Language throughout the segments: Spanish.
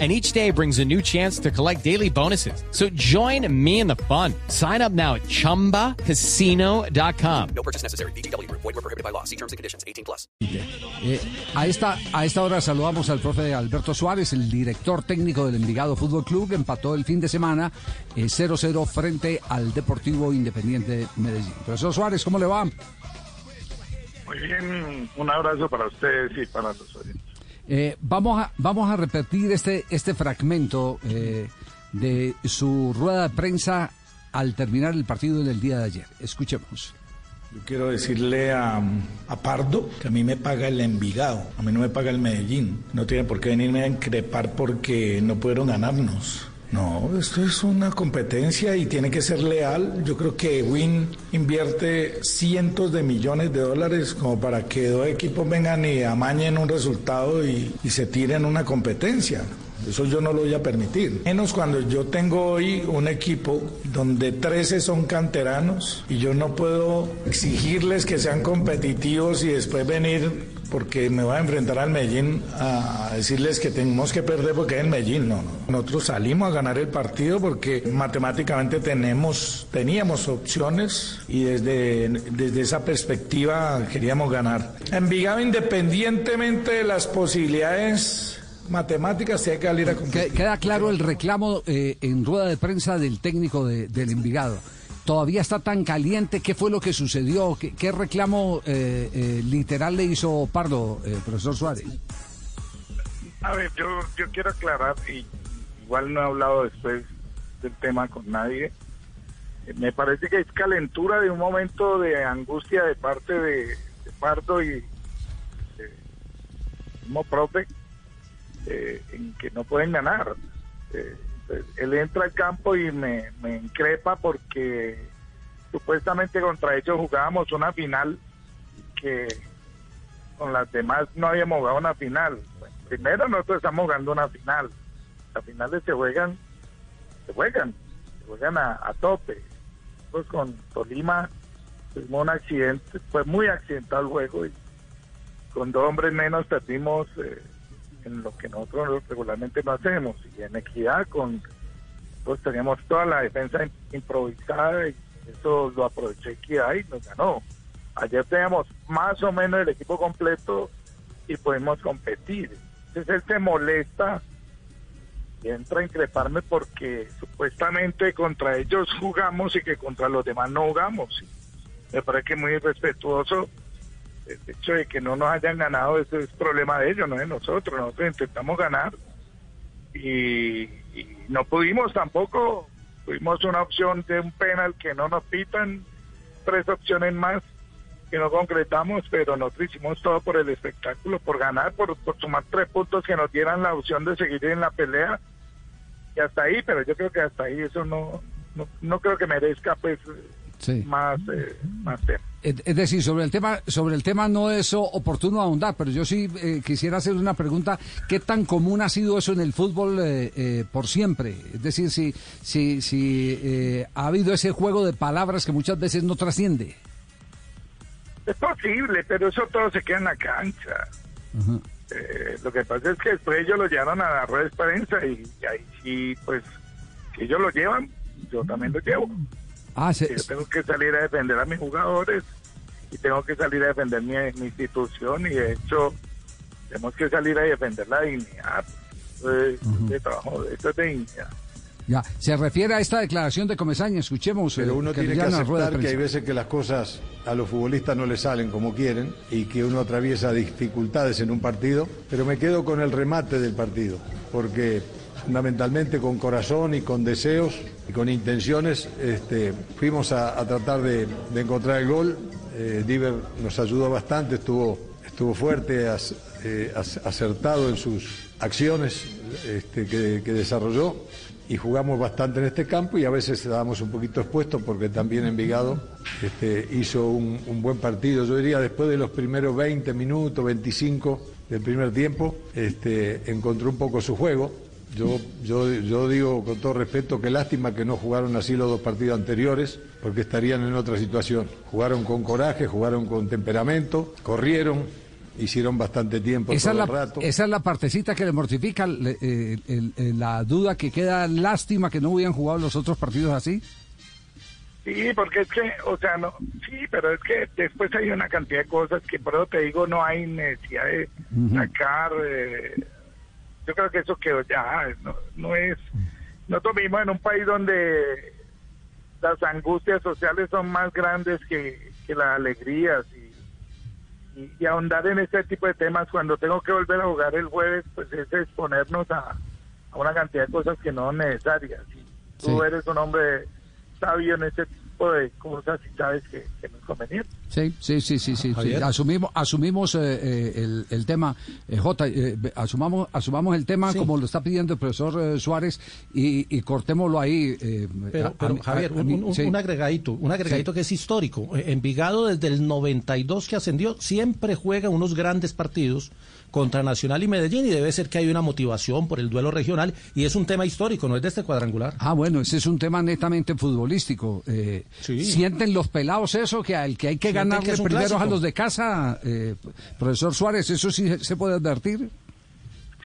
and each day brings a new chance to collect daily bonuses. So join me in the fun. Sign up now at ChumbaCasino.com. No purchase necessary. BGW. Void were prohibited by law. See terms and conditions. 18 plus. Eh, a, esta, a esta hora saludamos al profe Alberto Suárez, el director técnico del Envigado Fútbol Club, que empató el fin de semana 0-0 eh, frente al Deportivo Independiente Medellín. Profesor Suárez, ¿cómo le va? Muy bien, un abrazo para ustedes y para los oyentes. Eh, vamos, a, vamos a repetir este, este fragmento eh, de su rueda de prensa al terminar el partido del día de ayer. Escuchemos. Yo quiero decirle a, a, Pardo que a mí me paga el Envigado, a mí no me paga el Medellín. No tiene por qué venirme a increpar porque no pudieron ganarnos. No, esto es una competencia y tiene que ser leal. Yo creo que Win invierte cientos de millones de dólares como para que dos equipos vengan y amañen un resultado y, y se tiren una competencia. Eso yo no lo voy a permitir. Menos cuando yo tengo hoy un equipo donde 13 son canteranos y yo no puedo exigirles que sean competitivos y después venir porque me voy a enfrentar al Medellín a decirles que tenemos que perder porque es el Medellín. No, no. Nosotros salimos a ganar el partido porque matemáticamente tenemos, teníamos opciones y desde, desde esa perspectiva queríamos ganar. Envigado, independientemente de las posibilidades matemáticas se hay que salir a competir. Queda claro el reclamo eh, en rueda de prensa del técnico de, del Envigado. Todavía está tan caliente. ¿Qué fue lo que sucedió? ¿Qué, qué reclamo eh, eh, literal le hizo Pardo, eh, profesor Suárez? A ver, yo, yo quiero aclarar, y igual no he hablado después del tema con nadie. Me parece que es calentura de un momento de angustia de parte de, Pardo y de, mismo profe eh, en que no pueden ganar. Eh, él entra al campo y me, me increpa porque supuestamente contra ellos jugábamos una final que con las demás no habíamos jugado una final. Primero nosotros estamos jugando una final. Las finales se juegan, se juegan, se juegan a, a tope. Pues con Tolima tuvimos un accidente, fue muy accidentado el juego y con dos hombres menos perdimos eh, en lo que nosotros regularmente no hacemos. Y en equidad, con pues teníamos toda la defensa improvisada y eso lo aprovechó equidad y nos ganó. Ayer teníamos más o menos el equipo completo y podemos competir. Entonces él se molesta y entra a increparme porque supuestamente contra ellos jugamos y que contra los demás no jugamos. Me parece muy irrespetuoso el hecho de que no nos hayan ganado, eso es problema de ellos, no de nosotros. Nosotros intentamos ganar y, y, no pudimos tampoco. Tuvimos una opción de un penal que no nos pitan, tres opciones más que no concretamos, pero nosotros hicimos todo por el espectáculo, por ganar, por, por sumar tres puntos que nos dieran la opción de seguir en la pelea. Y hasta ahí, pero yo creo que hasta ahí eso no, no, no creo que merezca pues sí. más, eh, más tema. Es decir, sobre el tema, sobre el tema no es oportuno ahondar, pero yo sí eh, quisiera hacer una pregunta: ¿qué tan común ha sido eso en el fútbol eh, eh, por siempre? Es decir, si, si, si eh, ha habido ese juego de palabras que muchas veces no trasciende. Es posible, pero eso todo se queda en la cancha. Uh -huh. lo que pasa es que después ellos lo llevaron a la red de prensa y, y ahí sí, pues, si ellos lo llevan, yo también lo llevo. Ah, se, yo tengo que salir a defender a mis jugadores y tengo que salir a defender mi, mi institución y de hecho tenemos que salir a defender la dignidad. Pues, uh -huh. de trabajo, esto es de dignidad. Ya, se refiere a esta declaración de Comesaña, escuchemos. Pero uno que tiene que aceptar que hay veces que las cosas a los futbolistas no les salen como quieren y que uno atraviesa dificultades en un partido, pero me quedo con el remate del partido, porque fundamentalmente con corazón y con deseos y con intenciones este, fuimos a, tratar de, encontrar el gol. Eh, Diver nos ayudó bastante, estuvo, estuvo fuerte, as, eh, acertado en sus acciones este, que, desarrolló y jugamos bastante en este campo y a veces estábamos un poquito expuestos porque también Envigado este, hizo un, un, buen partido. Yo diría después de los primeros 20 minutos, 25 del primer tiempo, este, encontró un poco su juego. Yo, yo, yo digo con todo respeto que lástima que no jugaron así los dos partidos anteriores, porque estarían en otra situación. Jugaron con coraje, jugaron con temperamento, corrieron, hicieron bastante tiempo esa todo es la, el rato. Esa es la partecita que le mortifica, le, eh, el, el, la duda que queda, lástima que no hubieran jugado los otros partidos así. Sí, porque es que, o sea, no, sí, pero es que después hay una cantidad de cosas que por eso te digo, no hay necesidad de uh -huh. sacar. Eh, yo creo que eso quedó ya, no, no es. Nosotros vivimos en un país donde las angustias sociales son más grandes que, que las alegrías y, y, y, ahondar en este tipo de temas cuando tengo que volver a jugar el jueves, pues es exponernos a, a una cantidad de cosas que no son necesarias. Y tú sí. eres un hombre sabio en ese tipo de cosas y sabes que, que no es conveniente. Sí, sí, sí, sí, sí, sí. Asumimos, asumimos eh, eh, el, el, tema, eh, J, asumamos, asumamos el tema sí. como lo está pidiendo el profesor Suárez y, y, cortémoslo ahí. pero, pero a, Javier, a, un, un, sí. un, agregadito, un agregadito sí. que es histórico. Envigado desde el 92 que ascendió siempre juega unos grandes partidos contra Nacional y Medellín y debe ser que hay una motivación por el duelo regional y es un tema histórico, no es de este cuadrangular. Ah, bueno, ese es un tema netamente futbolístico. Eh, sí. ¿Sienten los pelados eso, que al que hay que Sienten ganarle que primero clásico. a los de casa? Eh, profesor Suárez, ¿eso sí se puede advertir?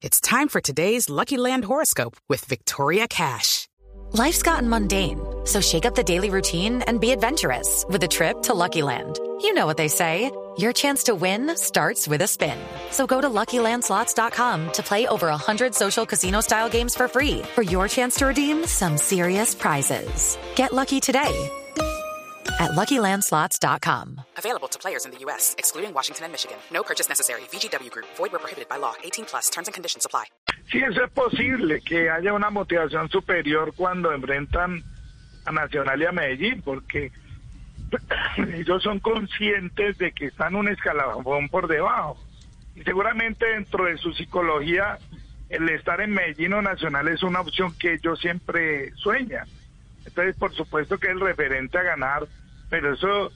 It's time for today's Lucky Land Horoscope with Victoria Cash. Life's gotten mundane, so shake up the daily routine and be adventurous with a trip to Lucky Land. You know what they say. Your chance to win starts with a spin. So go to LuckyLandSlots.com to play over 100 social casino-style games for free for your chance to redeem some serious prizes. Get lucky today at LuckyLandSlots.com. Available to players in the U.S., excluding Washington and Michigan. No purchase necessary. VGW Group. Void where prohibited by law. 18 plus. Terms and conditions apply. Sí, eso es posible, que haya una motivación superior cuando enfrentan a Nacional y a Medellín, porque ellos son conscientes de que están un escalafón por debajo. Y seguramente dentro de su psicología, el estar en Medellín o Nacional es una opción que ellos siempre sueñan. Entonces, por supuesto que es el referente a ganar, pero eso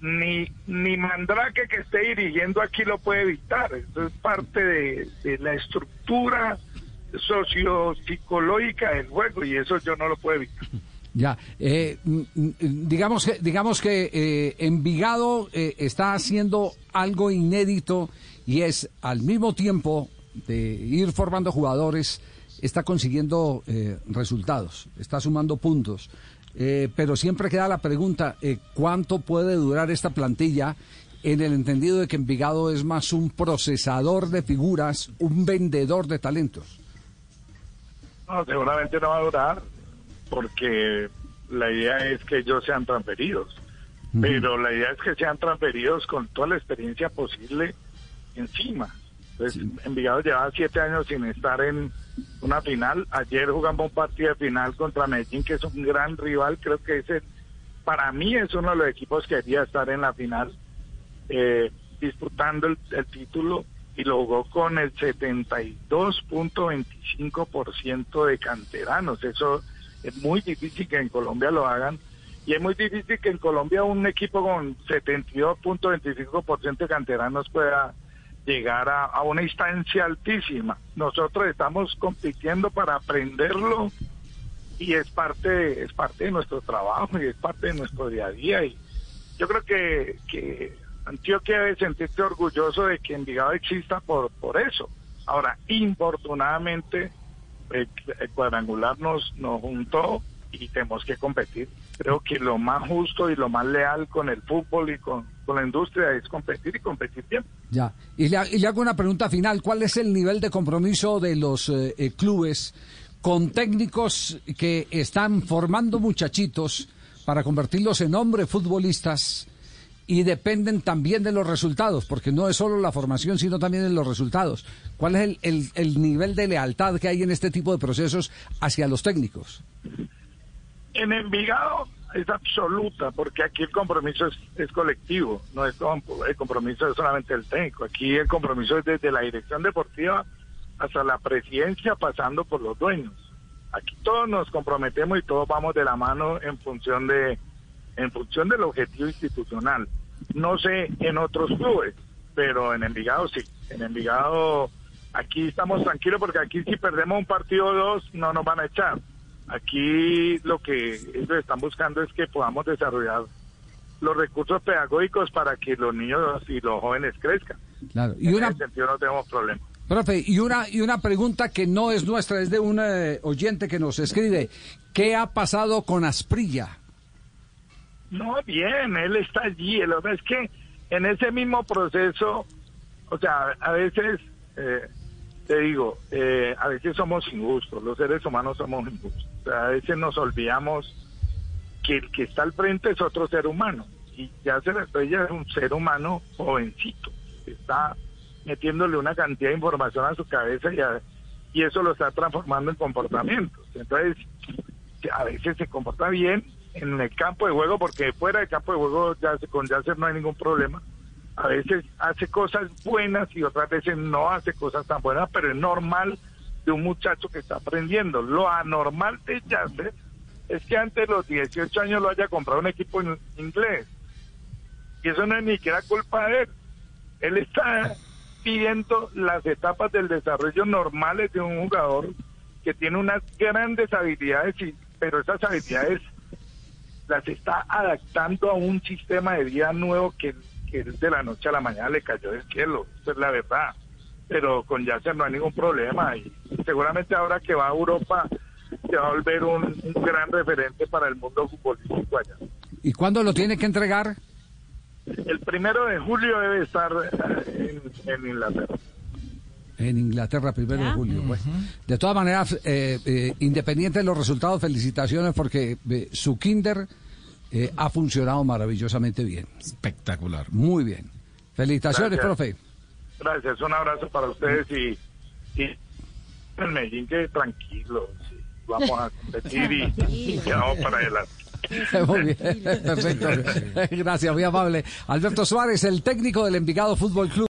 ni, ni Mandrake que esté dirigiendo aquí lo puede evitar. Eso es parte de, de la estructura sociopsicológica del juego y eso yo no lo puedo evitar. Ya, eh, digamos que, digamos que eh, Envigado eh, está haciendo algo inédito y es al mismo tiempo de ir formando jugadores, está consiguiendo eh, resultados, está sumando puntos. pero siempre queda la pregunta, ¿cuánto puede durar esta plantilla? En el entendido de que Envigado es más un procesador de figuras, un vendedor de talentos. No, seguramente no va a durar porque la idea es que ellos sean transferidos. Uh -huh. Pero la idea es que sean transferidos con toda la experiencia posible encima. Entonces, sí. Envigado lleva siete años sin estar en una final. Ayer jugamos un partido de final contra Medellín, que es un gran rival. Creo que ese, para mí, es uno de los equipos que quería estar en la final, eh, disputando el, el título y lo jugó con el 72.25% de canteranos. Eso es muy difícil que en Colombia lo hagan y es muy difícil que en Colombia un equipo con 72.25% de canteranos pueda llegar a, a, una instancia altísima. Nosotros estamos compitiendo para aprenderlo y es parte es parte de nuestro trabajo y es parte de nuestro día a día y yo creo que, que Antioquia debe sentirse orgulloso de que Envigado exista por, por eso. Ahora, infortunadamente, el, el cuadrangular nos, nos juntó y tenemos que competir. Creo que lo más justo y lo más leal con el fútbol y con, con la industria es competir y competir bien. Ya, y le, y le hago una pregunta final. ¿Cuál es el nivel de compromiso de los eh, eh, clubes con técnicos que están formando muchachitos para convertirlos en hombres futbolistas? Y dependen también de los resultados, porque no es solo la formación, sino también de los resultados. ¿Cuál es el, el, el, nivel de lealtad que hay en este tipo de procesos hacia los técnicos? En Envigado es absoluta, porque aquí el compromiso es, es colectivo, no es el compromiso es solamente el técnico. Aquí el compromiso es desde la dirección deportiva hasta la presidencia, pasando por los dueños. Aquí todos nos comprometemos y todos vamos de la mano en función de en función del objetivo institucional. No sé en otros clubes, pero en Envigado sí. En Envigado aquí estamos tranquilos porque aquí si perdemos un partido o dos no nos van a echar. Aquí lo que ellos están buscando es que podamos desarrollar los recursos pedagógicos para que los niños y los jóvenes crezcan. Claro. Y en ese sentido no tenemos problema. Profe, y una, y una pregunta que no es nuestra, es de un eh, oyente que nos escribe. ¿Qué ha pasado con Asprilla? No, bien, él está allí. Lo que es que en ese mismo proceso, o sea, a veces, eh, te digo, eh, a veces somos injustos, los seres humanos somos injustos. a veces nos olvidamos que el que está al frente es otro ser humano. Y ya se Estrella es un ser humano jovencito. Está metiéndole una cantidad de información a su cabeza y, y eso lo está transformando en comportamientos. Entonces, a veces se comporta bien en el campo de juego, porque fuera del campo de juego ya con Yasser no hay ningún problema. A veces hace cosas buenas y otras veces no hace cosas tan buenas, pero es normal de un muchacho que está aprendiendo. Lo anormal de Yasser es que antes de los 18 años lo haya comprado un equipo inglés. Y eso no es ni siquiera culpa de él. Él está pidiendo las etapas del desarrollo normales de un jugador que tiene unas grandes habilidades, y, pero esas habilidades las está adaptando a un sistema de vida nuevo que, que de la noche a la mañana le cayó del cielo, esa es la verdad. Pero con Yasser no hay ningún problema y seguramente ahora que va a Europa se va a volver un, un gran referente para el mundo futbolístico allá. ¿Y cuándo lo tiene que entregar? El primero de julio debe estar eh, en, Inglaterra. En Inglaterra, primero de julio. De todas maneras, eh, eh, independiente de los resultados, felicitaciones porque su kinder ha funcionado maravillosamente bien. Espectacular. Muy bien. Felicitaciones, profe. Gracias, un abrazo para ustedes y, y en Medellín que tranquilo, vamos a competir y, y vamos para adelante. Muy bien, perfecto. Gracias, muy amable. Alberto Suárez, el técnico del Envigado Fútbol Club.